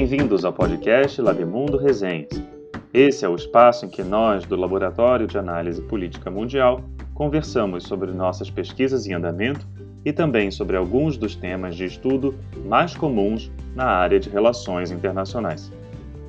Bem-vindos ao podcast Labimundo Resenhas. Esse é o espaço em que nós, do Laboratório de Análise Política Mundial, conversamos sobre nossas pesquisas em andamento e também sobre alguns dos temas de estudo mais comuns na área de relações internacionais.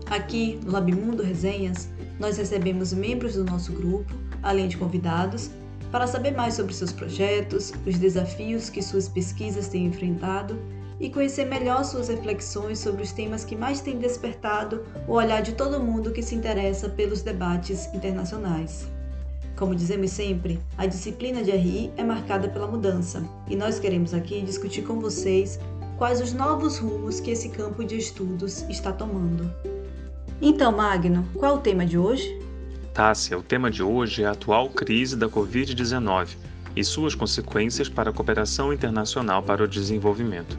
Aqui no Labimundo Resenhas, nós recebemos membros do nosso grupo, além de convidados, para saber mais sobre seus projetos, os desafios que suas pesquisas têm enfrentado e conhecer melhor suas reflexões sobre os temas que mais têm despertado o olhar de todo mundo que se interessa pelos debates internacionais. Como dizemos sempre, a disciplina de RI é marcada pela mudança e nós queremos aqui discutir com vocês quais os novos rumos que esse campo de estudos está tomando. Então, Magno, qual é o tema de hoje? Tássia, o tema de hoje é a atual crise da Covid-19 e suas consequências para a cooperação internacional para o desenvolvimento.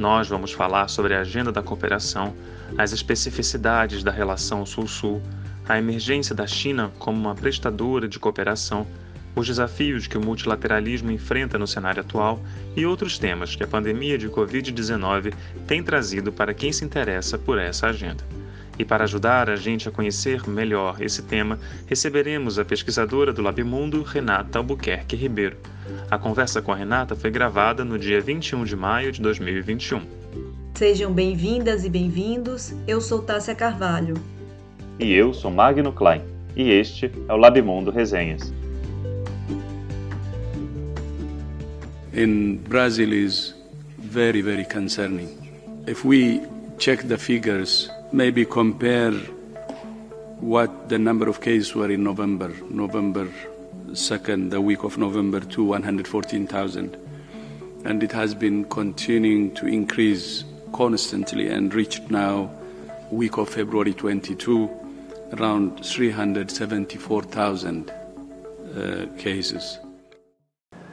Nós vamos falar sobre a agenda da cooperação, as especificidades da relação Sul-Sul, a emergência da China como uma prestadora de cooperação, os desafios que o multilateralismo enfrenta no cenário atual e outros temas que a pandemia de Covid-19 tem trazido para quem se interessa por essa agenda. E para ajudar a gente a conhecer melhor esse tema, receberemos a pesquisadora do Labimundo, Renata Albuquerque Ribeiro. A conversa com a Renata foi gravada no dia 21 de maio de 2021. Sejam bem-vindas e bem-vindos. Eu sou Tássia Carvalho. E eu sou Magno Klein. E este é o Labimundo Resenhas. In Brazil is very, very concerning. If we check the figures maybe compare what the number of cases were in November, November 2nd, the week of November to 114,000. And it has been continuing to increase constantly and reached now, week of February 22, around 374,000 uh, cases.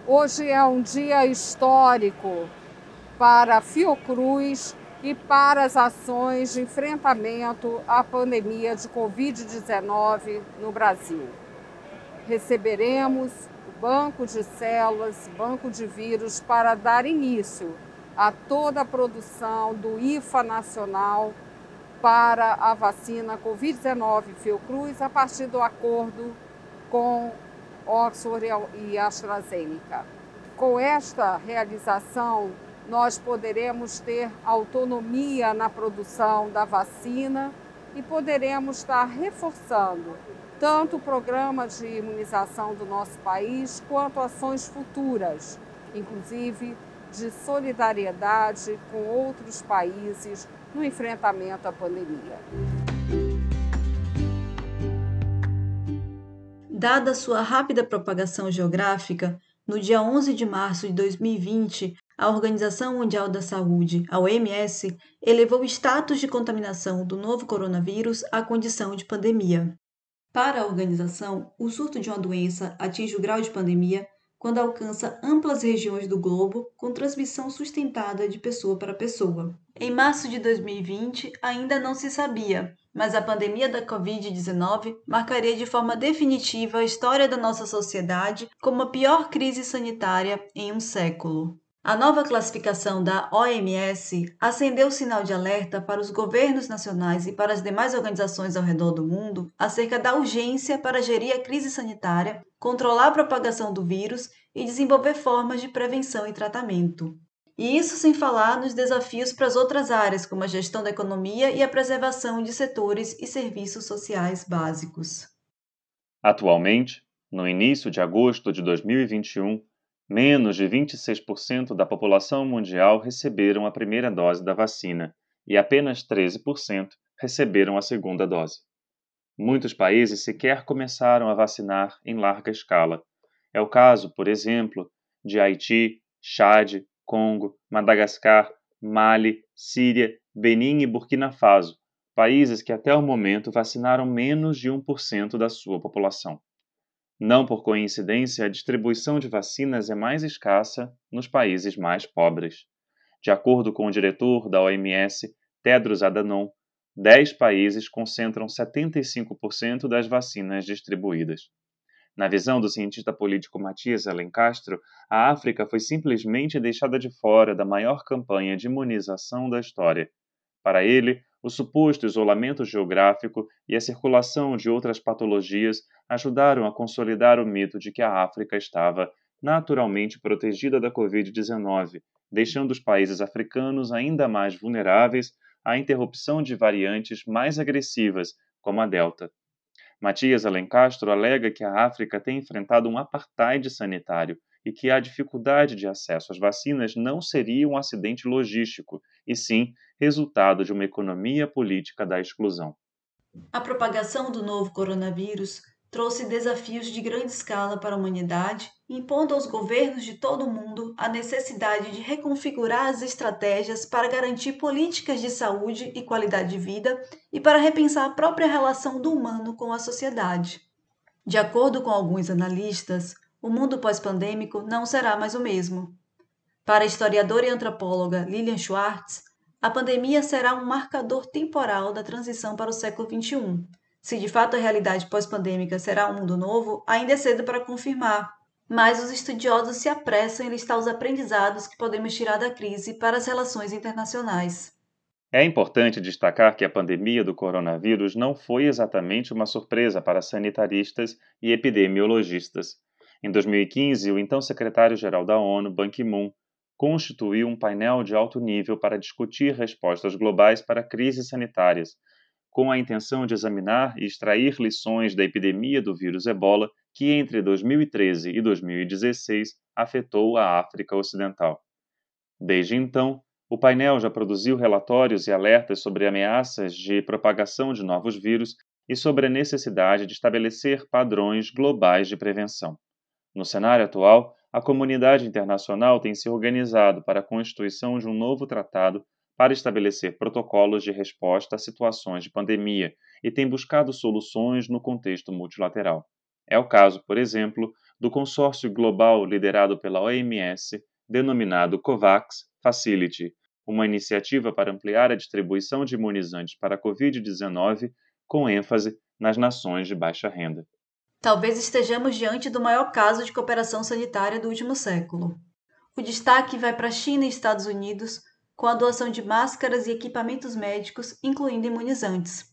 Hoje é um dia histórico para Fiocruz e para as ações de enfrentamento à pandemia de Covid-19 no Brasil. Receberemos o banco de células, banco de vírus, para dar início a toda a produção do IFA nacional para a vacina Covid-19 Fiocruz a partir do acordo com Oxford e AstraZeneca. Com esta realização, nós poderemos ter autonomia na produção da vacina e poderemos estar reforçando tanto o programa de imunização do nosso país quanto ações futuras, inclusive de solidariedade com outros países no enfrentamento à pandemia. Dada sua rápida propagação geográfica, no dia 11 de março de 2020, a Organização Mundial da Saúde, a OMS, elevou o status de contaminação do novo coronavírus à condição de pandemia. Para a organização, o surto de uma doença atinge o grau de pandemia quando alcança amplas regiões do globo com transmissão sustentada de pessoa para pessoa. Em março de 2020, ainda não se sabia, mas a pandemia da Covid-19 marcaria de forma definitiva a história da nossa sociedade como a pior crise sanitária em um século. A nova classificação da OMS acendeu o sinal de alerta para os governos nacionais e para as demais organizações ao redor do mundo acerca da urgência para gerir a crise sanitária, controlar a propagação do vírus e desenvolver formas de prevenção e tratamento. E isso sem falar nos desafios para as outras áreas, como a gestão da economia e a preservação de setores e serviços sociais básicos. Atualmente, no início de agosto de 2021, Menos de 26% da população mundial receberam a primeira dose da vacina e apenas 13% receberam a segunda dose. Muitos países sequer começaram a vacinar em larga escala. É o caso, por exemplo, de Haiti, Chad, Congo, Madagascar, Mali, Síria, Benin e Burkina Faso, países que até o momento vacinaram menos de 1% da sua população. Não por coincidência, a distribuição de vacinas é mais escassa nos países mais pobres. De acordo com o diretor da OMS, Tedros Adhanom, 10 países concentram 75% das vacinas distribuídas. Na visão do cientista político Matias Alencastro, a África foi simplesmente deixada de fora da maior campanha de imunização da história. Para ele, o suposto isolamento geográfico e a circulação de outras patologias ajudaram a consolidar o mito de que a África estava naturalmente protegida da Covid-19, deixando os países africanos ainda mais vulneráveis à interrupção de variantes mais agressivas, como a Delta. Matias Alencastro alega que a África tem enfrentado um apartheid sanitário e que a dificuldade de acesso às vacinas não seria um acidente logístico, e sim resultado de uma economia política da exclusão. A propagação do novo coronavírus trouxe desafios de grande escala para a humanidade, impondo aos governos de todo o mundo a necessidade de reconfigurar as estratégias para garantir políticas de saúde e qualidade de vida e para repensar a própria relação do humano com a sociedade. De acordo com alguns analistas, o mundo pós-pandêmico não será mais o mesmo. Para a historiadora e antropóloga Lilian Schwartz, a pandemia será um marcador temporal da transição para o século XXI. Se de fato a realidade pós-pandêmica será um mundo novo, ainda é cedo para confirmar, mas os estudiosos se apressam em listar os aprendizados que podemos tirar da crise para as relações internacionais. É importante destacar que a pandemia do coronavírus não foi exatamente uma surpresa para sanitaristas e epidemiologistas. Em 2015, o então secretário-geral da ONU, Ban Ki-moon, constituiu um painel de alto nível para discutir respostas globais para crises sanitárias, com a intenção de examinar e extrair lições da epidemia do vírus ebola que entre 2013 e 2016 afetou a África Ocidental. Desde então, o painel já produziu relatórios e alertas sobre ameaças de propagação de novos vírus e sobre a necessidade de estabelecer padrões globais de prevenção. No cenário atual, a comunidade internacional tem se organizado para a constituição de um novo tratado para estabelecer protocolos de resposta a situações de pandemia e tem buscado soluções no contexto multilateral. É o caso, por exemplo, do consórcio global liderado pela OMS, denominado COVAX Facility, uma iniciativa para ampliar a distribuição de imunizantes para a Covid-19 com ênfase nas nações de baixa renda. Talvez estejamos diante do maior caso de cooperação sanitária do último século. O destaque vai para a China e Estados Unidos, com a doação de máscaras e equipamentos médicos, incluindo imunizantes.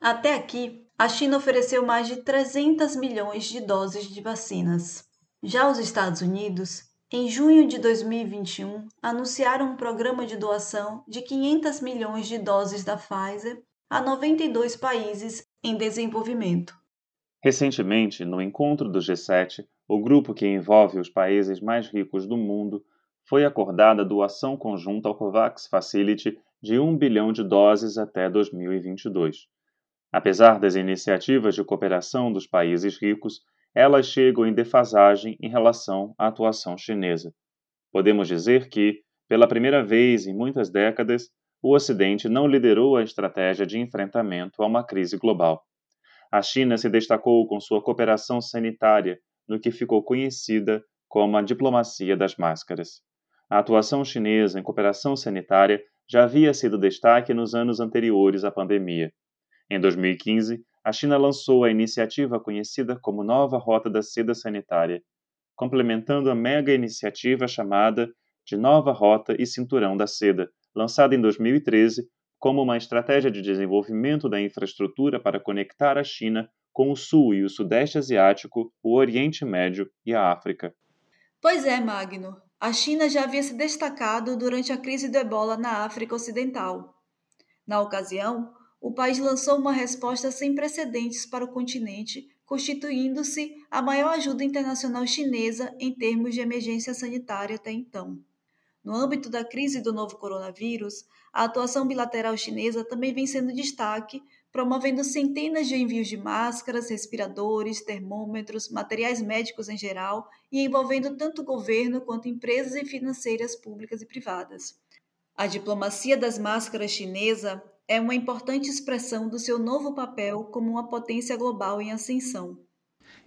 Até aqui, a China ofereceu mais de 300 milhões de doses de vacinas. Já os Estados Unidos, em junho de 2021, anunciaram um programa de doação de 500 milhões de doses da Pfizer a 92 países em desenvolvimento. Recentemente, no encontro do G7, o grupo que envolve os países mais ricos do mundo, foi acordada a doação conjunta ao COVAX Facility de 1 bilhão de doses até 2022. Apesar das iniciativas de cooperação dos países ricos, elas chegam em defasagem em relação à atuação chinesa. Podemos dizer que, pela primeira vez em muitas décadas, o Ocidente não liderou a estratégia de enfrentamento a uma crise global. A China se destacou com sua cooperação sanitária no que ficou conhecida como a diplomacia das máscaras. A atuação chinesa em cooperação sanitária já havia sido destaque nos anos anteriores à pandemia. Em 2015, a China lançou a iniciativa conhecida como Nova Rota da Seda Sanitária, complementando a mega iniciativa chamada de Nova Rota e Cinturão da Seda, lançada em 2013 como uma estratégia de desenvolvimento da infraestrutura para conectar a China com o Sul e o Sudeste Asiático, o Oriente Médio e a África. Pois é, Magno. A China já havia se destacado durante a crise do ebola na África Ocidental. Na ocasião, o país lançou uma resposta sem precedentes para o continente, constituindo-se a maior ajuda internacional chinesa em termos de emergência sanitária até então. No âmbito da crise do novo coronavírus, a atuação bilateral chinesa também vem sendo destaque, promovendo centenas de envios de máscaras, respiradores, termômetros, materiais médicos em geral e envolvendo tanto o governo quanto empresas e financeiras públicas e privadas. A diplomacia das máscaras chinesa é uma importante expressão do seu novo papel como uma potência global em ascensão.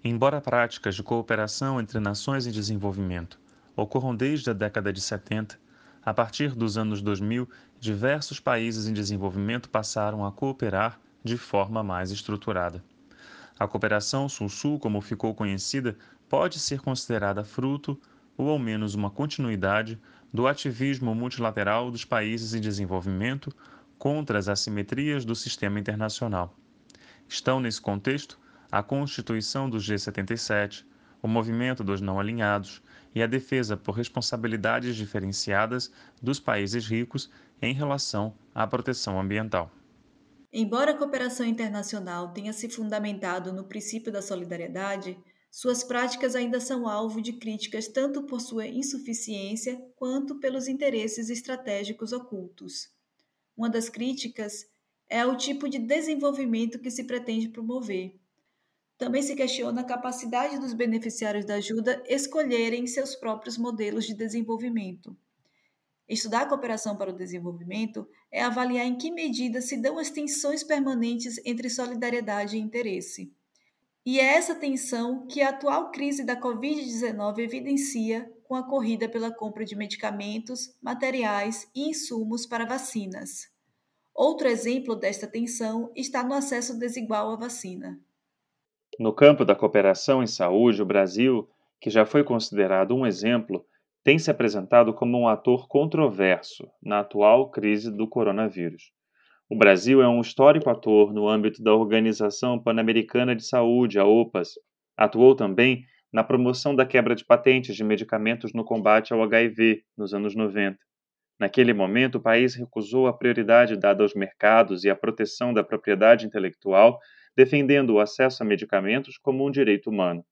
Embora práticas de cooperação entre nações em desenvolvimento ocorram desde a década de 70, a partir dos anos 2000, diversos países em desenvolvimento passaram a cooperar de forma mais estruturada. A cooperação Sul-Sul, como ficou conhecida, pode ser considerada fruto, ou ao menos uma continuidade, do ativismo multilateral dos países em desenvolvimento, contra as assimetrias do sistema internacional. Estão nesse contexto a Constituição do G77, o Movimento dos Não Alinhados e a defesa por responsabilidades diferenciadas dos países ricos em relação à proteção ambiental. Embora a cooperação internacional tenha se fundamentado no princípio da solidariedade, suas práticas ainda são alvo de críticas tanto por sua insuficiência quanto pelos interesses estratégicos ocultos. Uma das críticas é o tipo de desenvolvimento que se pretende promover. Também se questiona a capacidade dos beneficiários da ajuda escolherem seus próprios modelos de desenvolvimento. Estudar a cooperação para o desenvolvimento é avaliar em que medida se dão as tensões permanentes entre solidariedade e interesse. E é essa tensão que a atual crise da Covid-19 evidencia com a corrida pela compra de medicamentos, materiais e insumos para vacinas. Outro exemplo desta tensão está no acesso desigual à vacina. No campo da cooperação em saúde, o Brasil, que já foi considerado um exemplo, tem se apresentado como um ator controverso na atual crise do coronavírus. O Brasil é um histórico ator no âmbito da Organização Pan-Americana de Saúde, a OPAS. Atuou também na promoção da quebra de patentes de medicamentos no combate ao HIV nos anos 90. Naquele momento, o país recusou a prioridade dada aos mercados e à proteção da propriedade intelectual, defendendo o acesso a medicamentos como um direito humano.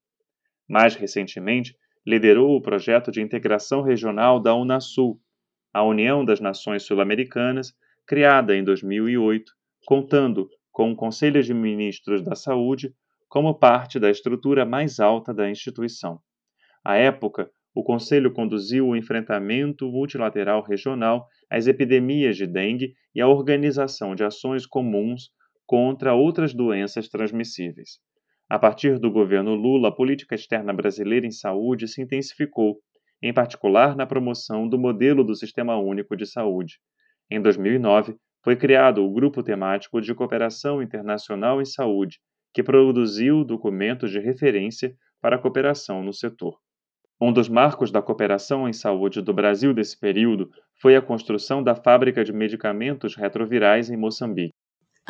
Mais recentemente, liderou o projeto de integração regional da Unasul, a União das Nações Sul-Americanas, criada em 2008, contando com o Conselho de Ministros da Saúde como parte da estrutura mais alta da instituição. À época, o Conselho conduziu o enfrentamento multilateral regional às epidemias de dengue e a organização de ações comuns contra outras doenças transmissíveis. A partir do governo Lula, a política externa brasileira em saúde se intensificou, em particular na promoção do modelo do Sistema Único de Saúde. Em 2009, foi criado o Grupo Temático de Cooperação Internacional em Saúde, que produziu documentos de referência para a cooperação no setor. Um dos marcos da cooperação em saúde do Brasil desse período foi a construção da fábrica de medicamentos retrovirais em Moçambique.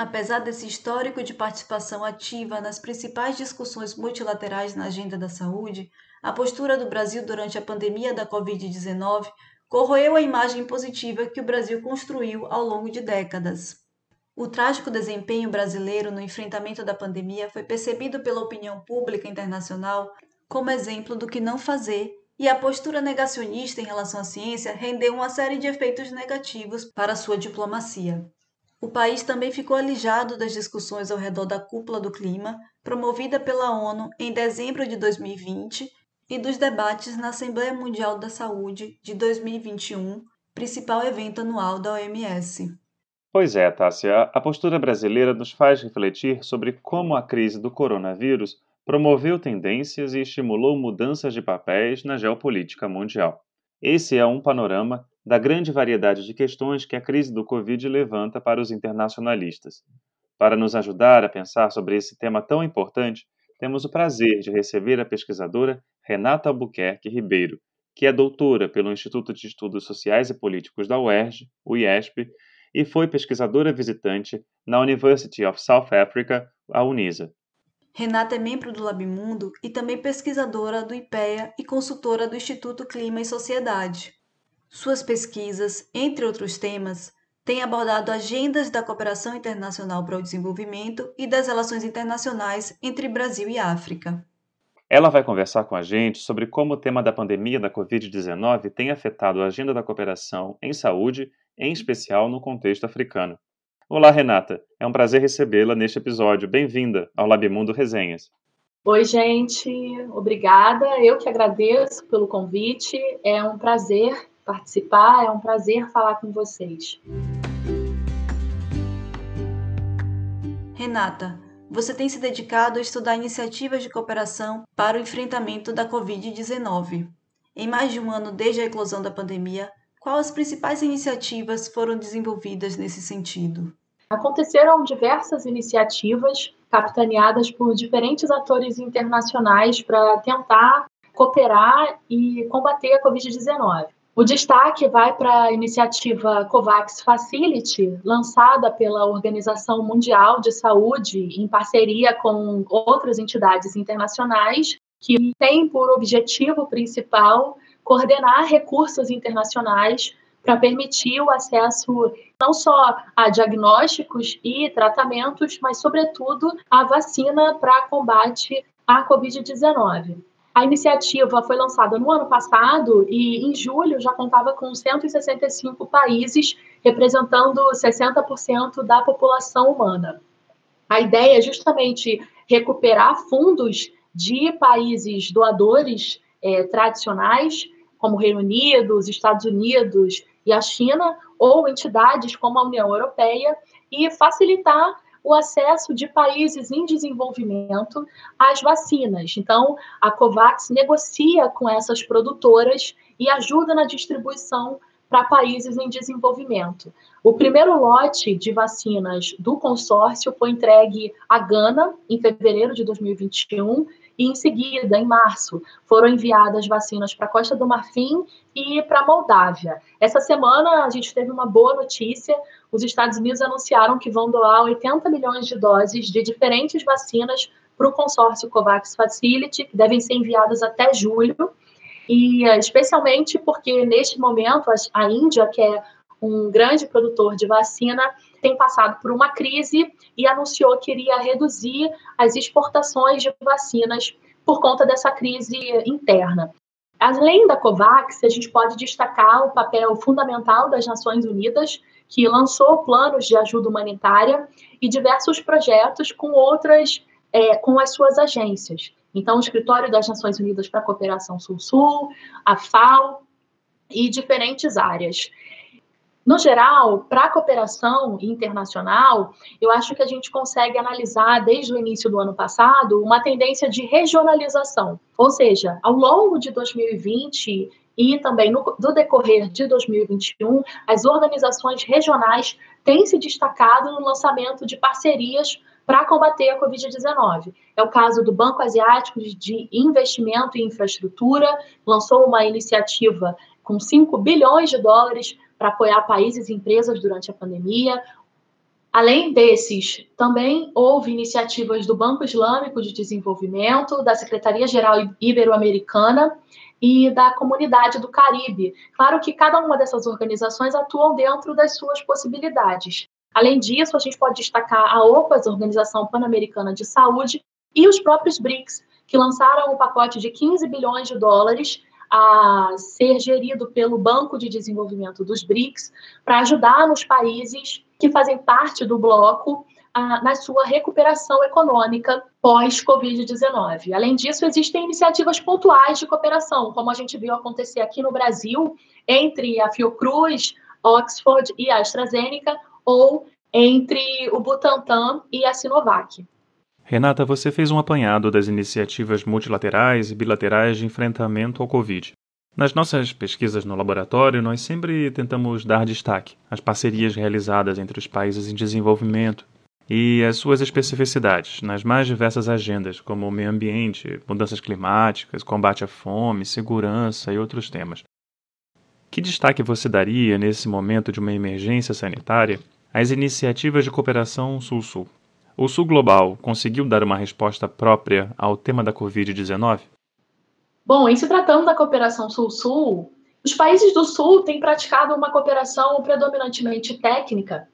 Apesar desse histórico de participação ativa nas principais discussões multilaterais na agenda da saúde, a postura do Brasil durante a pandemia da Covid-19 corroeu a imagem positiva que o Brasil construiu ao longo de décadas. O trágico desempenho brasileiro no enfrentamento da pandemia foi percebido pela opinião pública internacional como exemplo do que não fazer, e a postura negacionista em relação à ciência rendeu uma série de efeitos negativos para sua diplomacia. O país também ficou alijado das discussões ao redor da Cúpula do Clima, promovida pela ONU em dezembro de 2020, e dos debates na Assembleia Mundial da Saúde de 2021, principal evento anual da OMS. Pois é, Tássia, a postura brasileira nos faz refletir sobre como a crise do coronavírus promoveu tendências e estimulou mudanças de papéis na geopolítica mundial. Esse é um panorama da grande variedade de questões que a crise do Covid levanta para os internacionalistas. Para nos ajudar a pensar sobre esse tema tão importante, temos o prazer de receber a pesquisadora Renata Albuquerque Ribeiro, que é doutora pelo Instituto de Estudos Sociais e Políticos da UERJ, o IESP, e foi pesquisadora visitante na University of South Africa, a UNISA. Renata é membro do Labimundo e também pesquisadora do IPEA e consultora do Instituto Clima e Sociedade. Suas pesquisas, entre outros temas, têm abordado agendas da cooperação internacional para o desenvolvimento e das relações internacionais entre Brasil e África. Ela vai conversar com a gente sobre como o tema da pandemia da Covid-19 tem afetado a agenda da cooperação em saúde, em especial no contexto africano. Olá, Renata. É um prazer recebê-la neste episódio. Bem-vinda ao Labimundo Resenhas. Oi, gente. Obrigada. Eu que agradeço pelo convite. É um prazer participar. É um prazer falar com vocês. Renata, você tem se dedicado a estudar iniciativas de cooperação para o enfrentamento da Covid-19. Em mais de um ano desde a eclosão da pandemia, quais as principais iniciativas foram desenvolvidas nesse sentido? Aconteceram diversas iniciativas capitaneadas por diferentes atores internacionais para tentar cooperar e combater a Covid-19. O destaque vai para a iniciativa COVAX Facility, lançada pela Organização Mundial de Saúde em parceria com outras entidades internacionais, que tem por objetivo principal coordenar recursos internacionais para permitir o acesso não só a diagnósticos e tratamentos, mas, sobretudo, a vacina para combate à Covid-19. A iniciativa foi lançada no ano passado e, em julho, já contava com 165 países, representando 60% da população humana. A ideia é justamente recuperar fundos de países doadores é, tradicionais, como o Reino Unido, os Estados Unidos e a China, ou entidades como a União Europeia, e facilitar o acesso de países em desenvolvimento às vacinas. Então, a COVAX negocia com essas produtoras e ajuda na distribuição para países em desenvolvimento. O primeiro lote de vacinas do consórcio foi entregue à Gana em fevereiro de 2021 e em seguida, em março, foram enviadas vacinas para Costa do Marfim e para Moldávia. Essa semana a gente teve uma boa notícia: os Estados Unidos anunciaram que vão doar 80 milhões de doses de diferentes vacinas para o consórcio COVAX Facility, que devem ser enviadas até julho. E especialmente porque neste momento a Índia, que é um grande produtor de vacina, tem passado por uma crise e anunciou que iria reduzir as exportações de vacinas por conta dessa crise interna. Além da COVAX, a gente pode destacar o papel fundamental das Nações Unidas, que lançou planos de ajuda humanitária e diversos projetos com outras, é, com as suas agências. Então, o Escritório das Nações Unidas para a Cooperação Sul-Sul, a FAO e diferentes áreas. No geral, para a cooperação internacional, eu acho que a gente consegue analisar desde o início do ano passado uma tendência de regionalização. Ou seja, ao longo de 2020 e também no, do decorrer de 2021, as organizações regionais têm se destacado no lançamento de parcerias para combater a Covid-19. É o caso do Banco Asiático de Investimento em Infraestrutura, lançou uma iniciativa com 5 bilhões de dólares para apoiar países e empresas durante a pandemia. Além desses, também houve iniciativas do Banco Islâmico de Desenvolvimento, da Secretaria-Geral Ibero-Americana e da Comunidade do Caribe. Claro que cada uma dessas organizações atuam dentro das suas possibilidades. Além disso, a gente pode destacar a OPAS, Organização Pan-Americana de Saúde, e os próprios BRICS, que lançaram um pacote de 15 bilhões de dólares a ser gerido pelo Banco de Desenvolvimento dos BRICS para ajudar nos países que fazem parte do bloco na sua recuperação econômica pós-Covid-19. Além disso, existem iniciativas pontuais de cooperação, como a gente viu acontecer aqui no Brasil, entre a Fiocruz, Oxford e a AstraZeneca, ou entre o Butantan e a Sinovac. Renata, você fez um apanhado das iniciativas multilaterais e bilaterais de enfrentamento ao Covid. Nas nossas pesquisas no laboratório, nós sempre tentamos dar destaque às parcerias realizadas entre os países em desenvolvimento e as suas especificidades nas mais diversas agendas, como o meio ambiente, mudanças climáticas, combate à fome, segurança e outros temas. Que destaque você daria, nesse momento de uma emergência sanitária, às iniciativas de cooperação Sul-Sul? O Sul Global conseguiu dar uma resposta própria ao tema da Covid-19? Bom, em se tratando da cooperação Sul-Sul, os países do Sul têm praticado uma cooperação predominantemente técnica,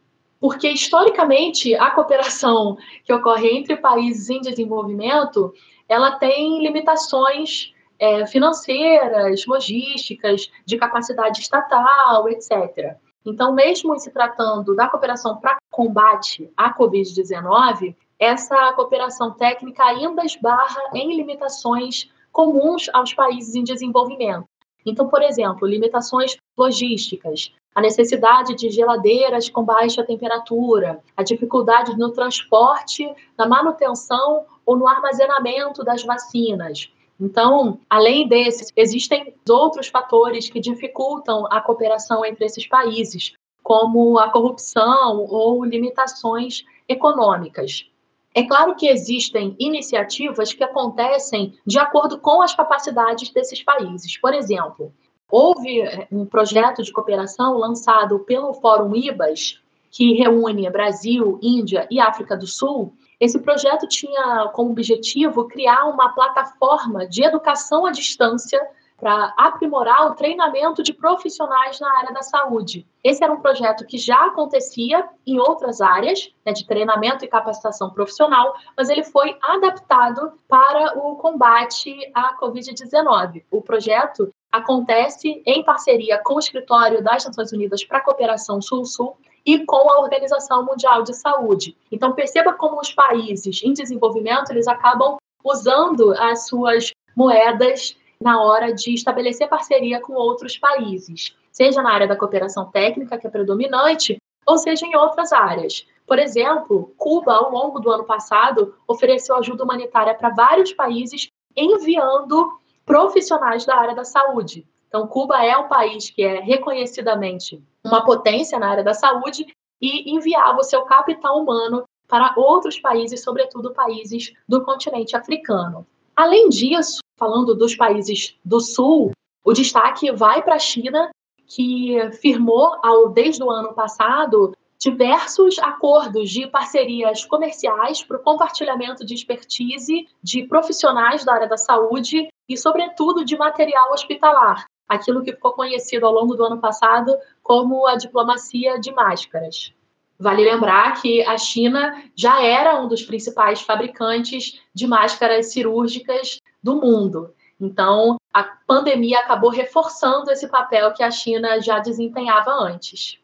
porque historicamente a cooperação que ocorre entre países em desenvolvimento ela tem limitações é, financeiras, logísticas, de capacidade estatal, etc. Então, mesmo se tratando da cooperação para combate à Covid-19, essa cooperação técnica ainda esbarra em limitações comuns aos países em desenvolvimento. Então, por exemplo, limitações logísticas, a necessidade de geladeiras com baixa temperatura, a dificuldade no transporte, na manutenção ou no armazenamento das vacinas, então, além desses, existem outros fatores que dificultam a cooperação entre esses países, como a corrupção ou limitações econômicas. É claro que existem iniciativas que acontecem de acordo com as capacidades desses países. Por exemplo, houve eh, um projeto de cooperação lançado pelo Fórum IBAS, que reúne Brasil, Índia e África do Sul. Esse projeto tinha como objetivo criar uma plataforma de educação à distância para aprimorar o treinamento de profissionais na área da saúde. Esse era um projeto que já acontecia em outras áreas, né, de treinamento e capacitação profissional, mas ele foi adaptado para o combate à Covid-19. O projeto acontece em parceria com o Escritório das Nações Unidas para a Cooperação Sul-Sul e com a Organização Mundial de Saúde. Então perceba como os países em desenvolvimento eles acabam usando as suas moedas na hora de estabelecer parceria com outros países, seja na área da cooperação técnica, que é predominante, ou seja em outras áreas. Por exemplo, Cuba, ao longo do ano passado, ofereceu ajuda humanitária para vários países, enviando profissionais da área da saúde. Então, Cuba é um país que é reconhecidamente uma potência na área da saúde e enviava o seu capital humano para outros países, sobretudo países do continente africano. Além disso, falando dos países do Sul, o destaque vai para a China, que firmou ao, desde o ano passado diversos acordos de parcerias comerciais para o compartilhamento de expertise de profissionais da área da saúde e, sobretudo, de material hospitalar, aquilo que ficou conhecido ao longo do ano passado como a diplomacia de máscaras. Vale lembrar que a China já era um dos principais fabricantes de máscaras cirúrgicas do mundo. Então, a pandemia acabou reforçando esse papel que a China já desempenhava antes.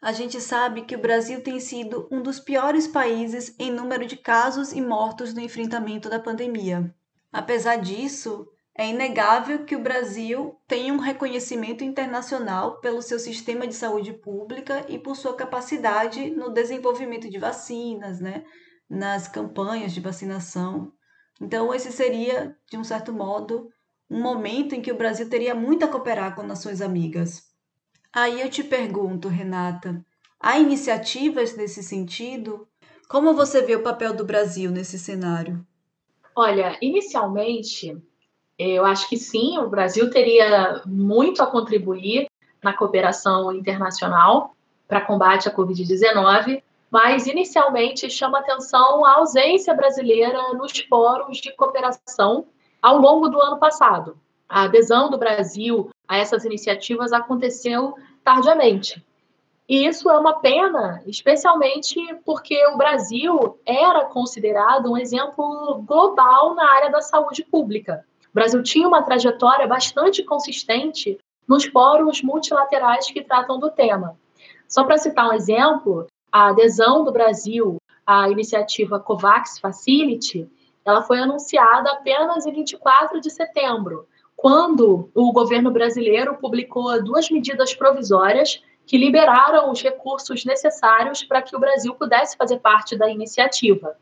A gente sabe que o Brasil tem sido um dos piores países em número de casos e mortos no enfrentamento da pandemia. Apesar disso, é inegável que o Brasil tem um reconhecimento internacional pelo seu sistema de saúde pública e por sua capacidade no desenvolvimento de vacinas, né, nas campanhas de vacinação. Então, esse seria, de um certo modo, um momento em que o Brasil teria muito a cooperar com nações amigas. Aí eu te pergunto, Renata, há iniciativas nesse sentido? Como você vê o papel do Brasil nesse cenário? Olha, inicialmente, eu acho que sim, o Brasil teria muito a contribuir na cooperação internacional para combate à Covid-19, mas inicialmente chama atenção a ausência brasileira nos fóruns de cooperação ao longo do ano passado. A adesão do Brasil a essas iniciativas aconteceu tardiamente. E isso é uma pena, especialmente porque o Brasil era considerado um exemplo global na área da saúde pública. O Brasil tinha uma trajetória bastante consistente nos fóruns multilaterais que tratam do tema. Só para citar um exemplo, a adesão do Brasil à iniciativa COVAX Facility, ela foi anunciada apenas em 24 de setembro, quando o governo brasileiro publicou duas medidas provisórias que liberaram os recursos necessários para que o Brasil pudesse fazer parte da iniciativa.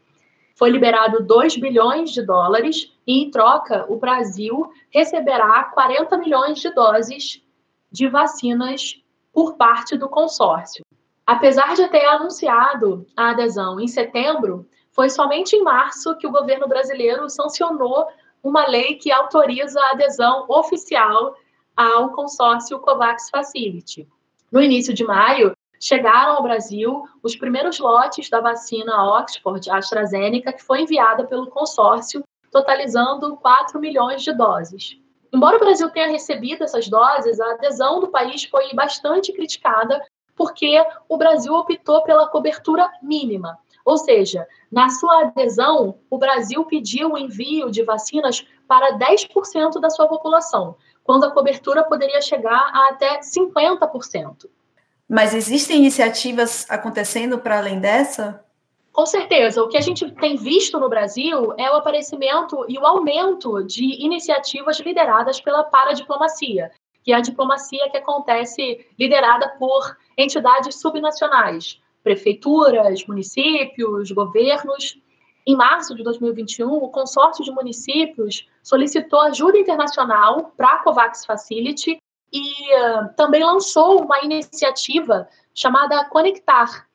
Foi liberado 2 bilhões de dólares e, em troca, o Brasil receberá 40 milhões de doses de vacinas por parte do consórcio. Apesar de ter anunciado a adesão em setembro, foi somente em março que o governo brasileiro sancionou uma lei que autoriza a adesão oficial ao consórcio COVAX Facility. No início de maio, chegaram ao Brasil os primeiros lotes da vacina Oxford AstraZeneca, que foi enviada pelo consórcio, totalizando 4 milhões de doses. Embora o Brasil tenha recebido essas doses, a adesão do país foi bastante criticada porque o Brasil optou pela cobertura mínima. Ou seja, na sua adesão, o Brasil pediu o envio de vacinas para 10% da sua população, quando a cobertura poderia chegar a até 50%. Mas existem iniciativas acontecendo para além dessa? Com certeza. O que a gente tem visto no Brasil é o aparecimento e o aumento de iniciativas lideradas pela paradiplomacia, que é a diplomacia que acontece liderada por entidades subnacionais, prefeituras, municípios, governos. Em março de 2021, o consórcio de municípios solicitou ajuda internacional para a COVAX Facility e uh, também lançou uma iniciativa chamada Conectar,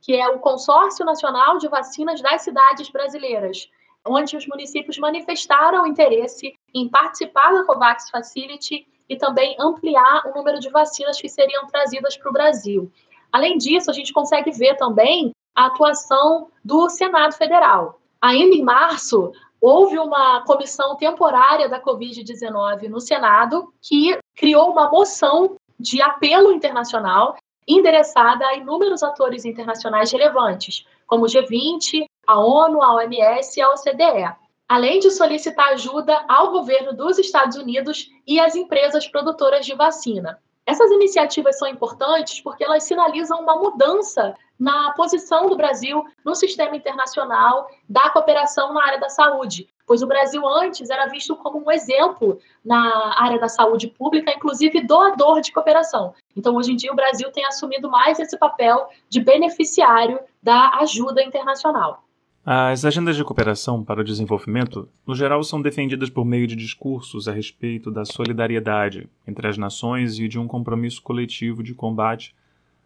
que é o Consórcio Nacional de Vacinas das Cidades Brasileiras, onde os municípios manifestaram interesse em participar da COVAX Facility e também ampliar o número de vacinas que seriam trazidas para o Brasil. Além disso, a gente consegue ver também a atuação do Senado Federal. Ainda em março, houve uma comissão temporária da Covid-19 no Senado que criou uma moção de apelo internacional endereçada a inúmeros atores internacionais relevantes, como o G20, a ONU, a OMS e a OCDE, além de solicitar ajuda ao governo dos Estados Unidos e às empresas produtoras de vacina. Essas iniciativas são importantes porque elas sinalizam uma mudança na posição do Brasil no sistema internacional da cooperação na área da saúde, pois o Brasil antes era visto como um exemplo na área da saúde pública, inclusive doador de cooperação. Então, hoje em dia, o Brasil tem assumido mais esse papel de beneficiário da ajuda internacional. As agendas de cooperação para o desenvolvimento, no geral, são defendidas por meio de discursos a respeito da solidariedade entre as nações e de um compromisso coletivo de combate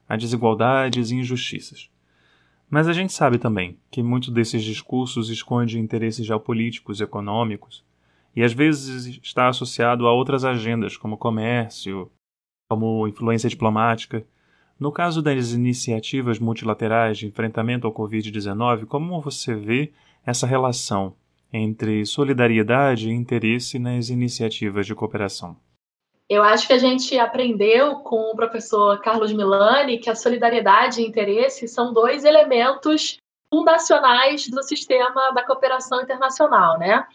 a desigualdades e injustiças. Mas a gente sabe também que muitos desses discursos esconde interesses geopolíticos e econômicos, e às vezes está associado a outras agendas, como comércio, como influência diplomática, no caso das iniciativas multilaterais de enfrentamento ao Covid-19, como você vê essa relação entre solidariedade e interesse nas iniciativas de cooperação? Eu acho que a gente aprendeu com o professor Carlos Milani que a solidariedade e interesse são dois elementos fundacionais do sistema da cooperação internacional, né?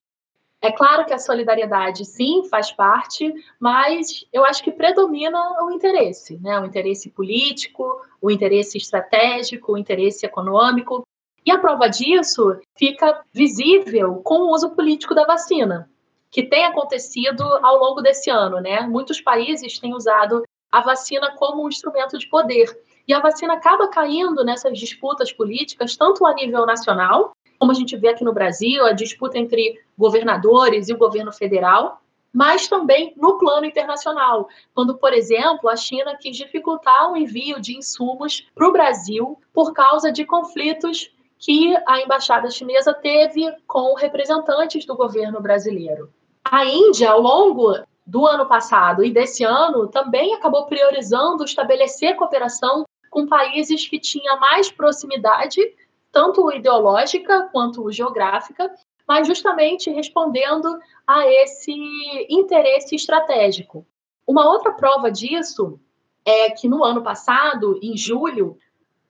É claro que a solidariedade, sim, faz parte, mas eu acho que predomina o interesse, né? O interesse político, o interesse estratégico, o interesse econômico. E a prova disso fica visível com o uso político da vacina, que tem acontecido ao longo desse ano, né? Muitos países têm usado a vacina como um instrumento de poder. E a vacina acaba caindo nessas disputas políticas, tanto a nível nacional, como a gente vê aqui no Brasil, a disputa entre governadores e o governo federal, mas também no plano internacional, quando, por exemplo, a China quis dificultar o envio de insumos para o Brasil por causa de conflitos que a embaixada chinesa teve com representantes do governo brasileiro. A Índia, ao longo do ano passado e desse ano, também acabou priorizando estabelecer cooperação com países que tinham mais proximidade tanto ideológica quanto geográfica, mas justamente respondendo a esse interesse estratégico. Uma outra prova disso é que no ano passado, em julho,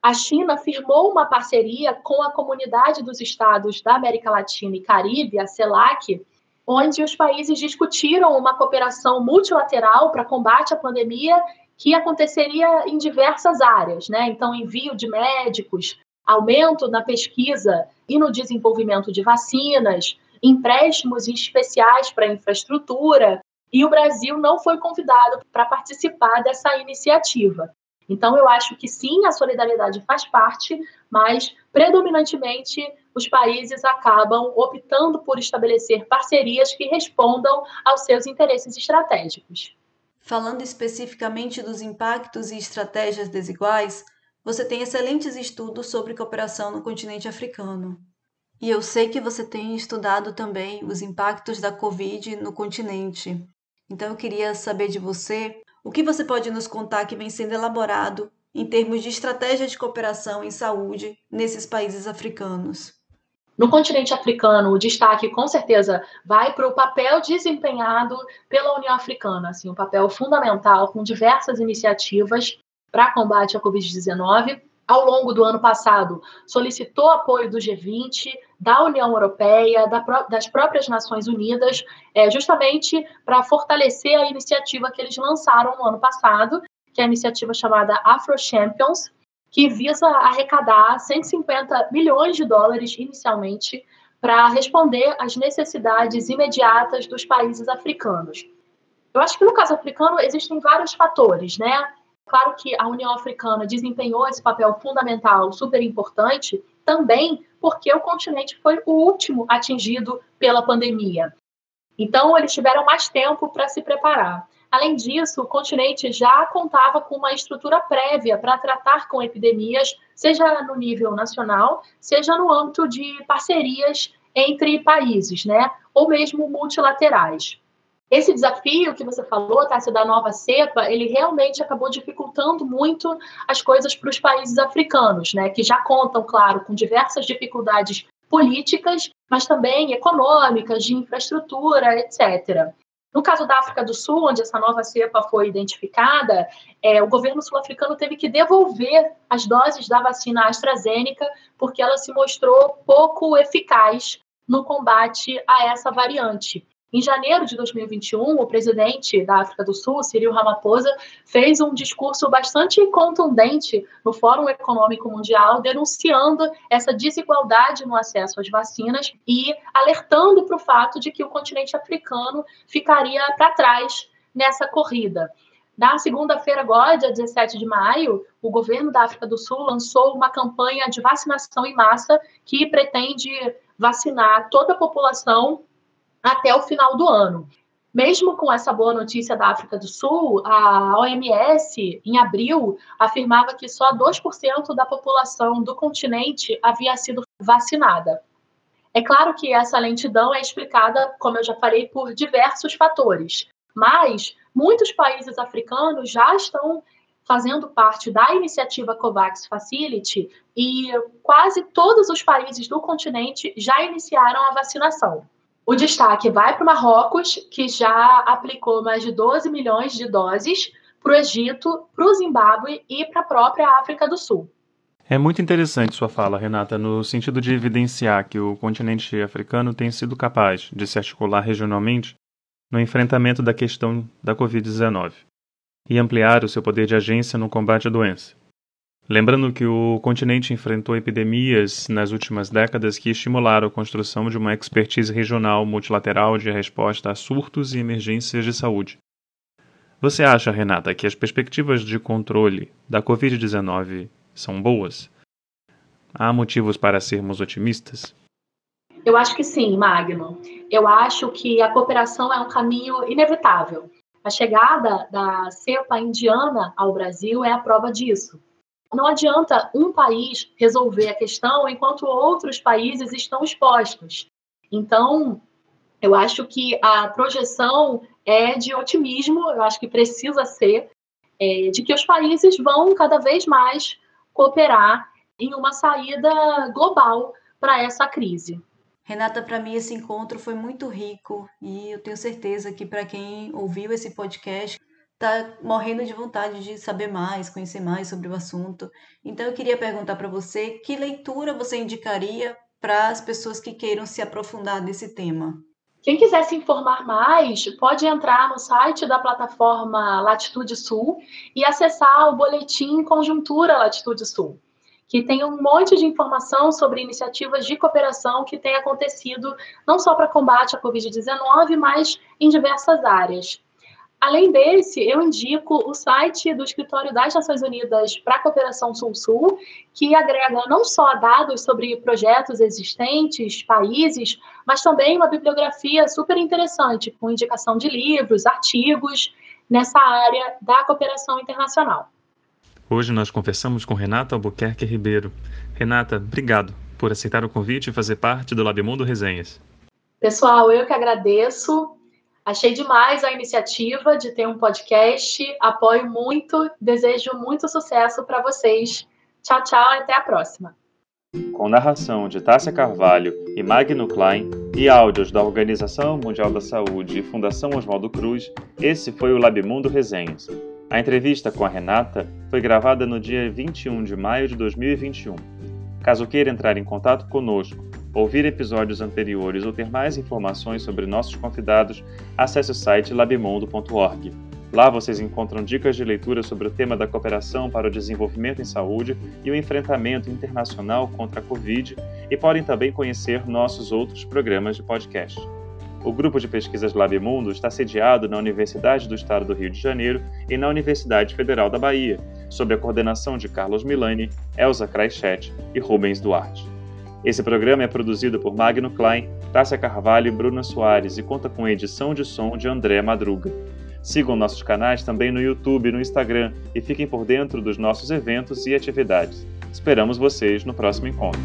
a China firmou uma parceria com a Comunidade dos Estados da América Latina e Caribe, a CELAC, onde os países discutiram uma cooperação multilateral para combate à pandemia que aconteceria em diversas áreas, né? Então, envio de médicos, aumento na pesquisa e no desenvolvimento de vacinas, empréstimos especiais para infraestrutura, e o Brasil não foi convidado para participar dessa iniciativa. Então, eu acho que sim, a solidariedade faz parte, mas predominantemente os países acabam optando por estabelecer parcerias que respondam aos seus interesses estratégicos. Falando especificamente dos impactos e estratégias desiguais, você tem excelentes estudos sobre cooperação no continente africano. E eu sei que você tem estudado também os impactos da Covid no continente. Então eu queria saber de você o que você pode nos contar que vem sendo elaborado em termos de estratégia de cooperação em saúde nesses países africanos. No continente africano, o destaque com certeza vai para o papel desempenhado pela União Africana, assim, um papel fundamental com diversas iniciativas para combate à Covid-19. Ao longo do ano passado, solicitou apoio do G20, da União Europeia, da, das próprias Nações Unidas, é, justamente para fortalecer a iniciativa que eles lançaram no ano passado, que é a iniciativa chamada Afro Champions, que visa arrecadar 150 milhões de dólares inicialmente para responder às necessidades imediatas dos países africanos. Eu acho que no caso africano existem vários fatores, né? Claro que a União Africana desempenhou esse papel fundamental, super importante, também porque o continente foi o último atingido pela pandemia. Então, eles tiveram mais tempo para se preparar. Além disso, o continente já contava com uma estrutura prévia para tratar com epidemias, seja no nível nacional, seja no âmbito de parcerias entre países, né? ou mesmo multilaterais. esse desafio que você falou, Tássia, da nova cepa, ele realmente acabou dificultando muito as coisas para os países africanos, né, que já contam, claro, com diversas dificuldades políticas, mas também econômicas, de infraestrutura, etc. No caso da África do Sul, onde essa nova cepa foi identificada, é, o governo sul-africano teve que devolver as doses da vacina AstraZeneca porque ela se mostrou pouco eficaz no combate a essa variante. Em janeiro de 2021, o presidente da África do Sul, Cyril Ramaphosa, fez um discurso bastante contundente no Fórum Econômico Mundial, denunciando essa desigualdade no acesso às vacinas e alertando para o fato de que o continente africano ficaria para trás nessa corrida. Na segunda-feira, agora, dia 17 de maio, o governo da África do Sul lançou uma campanha de vacinação em massa que pretende vacinar toda a população até o final do ano. Mesmo com essa boa notícia da África do Sul, a OMS, em abril, afirmava que só 2% da população do continente havia sido vacinada. É claro que essa lentidão é explicada, como eu já falei, por diversos fatores, mas muitos países africanos já estão fazendo parte da iniciativa COVAX Facility e quase todos os países do continente já iniciaram a vacinação. O destaque vai para o Marrocos, que já aplicou mais de 12 milhões de doses para o Egito, para o Zimbábue e para a própria África do Sul. É muito interessante sua fala, Renata, no sentido de evidenciar que o continente africano tem sido capaz de se articular regionalmente no enfrentamento da questão da Covid-19 e ampliar o seu poder de agência no combate à doença. Lembrando que o continente enfrentou epidemias nas últimas décadas que estimularam a construção de uma expertise regional multilateral de resposta a surtos e emergências de saúde. Você acha, Renata, que as perspectivas de controle da Covid-19 são boas? Há motivos para sermos otimistas? Eu acho que sim, Magno. Eu acho que a cooperação é um caminho inevitável. A chegada da cepa indiana ao Brasil é a prova disso. Não adianta um país resolver a questão enquanto outros países estão expostos. Então, eu acho que a projeção é de otimismo, eu acho que precisa ser, é, de que os países vão cada vez mais cooperar em uma saída global para essa crise. Renata, para mim esse encontro foi muito rico e eu tenho certeza que para quem ouviu esse podcast está morrendo de vontade de saber mais, conhecer mais sobre o assunto. Então eu queria perguntar para você que leitura você indicaria para as pessoas que queiram se aprofundar nesse tema. Quem quiser se informar mais, pode entrar no site da plataforma Latitude Sul e acessar o boletim Conjuntura Latitude Sul, que tem um monte de informação sobre iniciativas de cooperação que têm acontecido não só para combate à Covid-19, mas em diversas áreas. Além desse, eu indico o site do Escritório das Nações Unidas para a Cooperação Sul-Sul, que agrega não só dados sobre projetos existentes, países, mas também uma bibliografia super interessante, com indicação de livros, artigos nessa área da cooperação internacional. Hoje nós conversamos com Renata Albuquerque Ribeiro. Renata, obrigado por aceitar o convite e fazer parte do Labimundo Resenhas. Pessoal, eu que agradeço. Achei demais a iniciativa de ter um podcast. Apoio muito, desejo muito sucesso para vocês. Tchau, tchau, até a próxima. Com narração de Tássia Carvalho e Magno Klein e áudios da Organização Mundial da Saúde e Fundação Oswaldo Cruz, esse foi o Labimundo Resenhas. A entrevista com a Renata foi gravada no dia 21 de maio de 2021. Caso queira entrar em contato conosco ouvir episódios anteriores ou ter mais informações sobre nossos convidados, acesse o site labimundo.org. Lá vocês encontram dicas de leitura sobre o tema da cooperação para o desenvolvimento em saúde e o enfrentamento internacional contra a Covid e podem também conhecer nossos outros programas de podcast. O grupo de pesquisas Labimundo está sediado na Universidade do Estado do Rio de Janeiro e na Universidade Federal da Bahia, sob a coordenação de Carlos Milani, Elza Kraichet e Rubens Duarte. Esse programa é produzido por Magno Klein, Tássia Carvalho e Bruna Soares e conta com edição de som de André Madruga. Sigam nossos canais também no YouTube e no Instagram e fiquem por dentro dos nossos eventos e atividades. Esperamos vocês no próximo encontro.